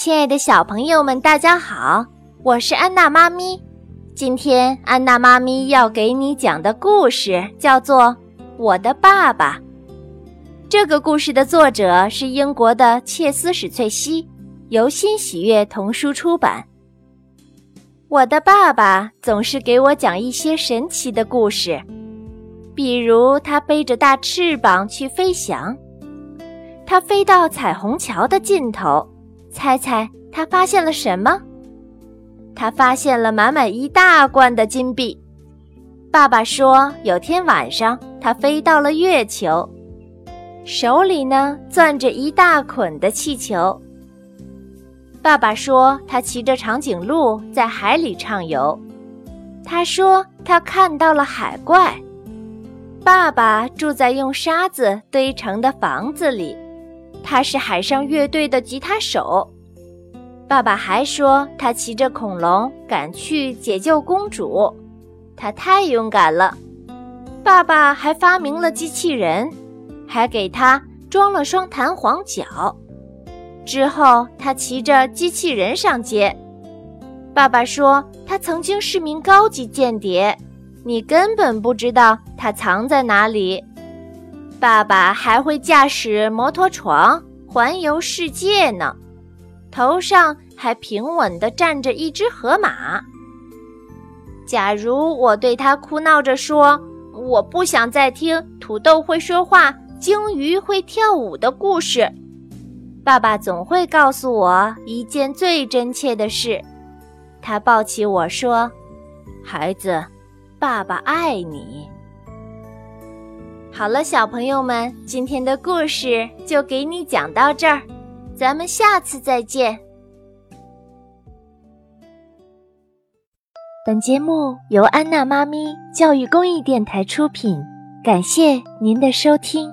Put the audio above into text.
亲爱的小朋友们，大家好，我是安娜妈咪。今天安娜妈咪要给你讲的故事叫做《我的爸爸》。这个故事的作者是英国的切斯史翠西，由新喜悦童书出版。我的爸爸总是给我讲一些神奇的故事，比如他背着大翅膀去飞翔。他飞到彩虹桥的尽头，猜猜他发现了什么？他发现了满满一大罐的金币。爸爸说，有天晚上他飞到了月球，手里呢攥着一大捆的气球。爸爸说，他骑着长颈鹿在海里畅游。他说，他看到了海怪。爸爸住在用沙子堆成的房子里。他是海上乐队的吉他手。爸爸还说，他骑着恐龙赶去解救公主，他太勇敢了。爸爸还发明了机器人，还给他装了双弹簧脚。之后，他骑着机器人上街。爸爸说，他曾经是名高级间谍，你根本不知道他藏在哪里。爸爸还会驾驶摩托床环游世界呢，头上还平稳地站着一只河马。假如我对他哭闹着说我不想再听土豆会说话、鲸鱼会跳舞的故事，爸爸总会告诉我一件最真切的事。他抱起我说：“孩子，爸爸爱你。”好了，小朋友们，今天的故事就给你讲到这儿，咱们下次再见。本节目由安娜妈咪教育公益电台出品，感谢您的收听。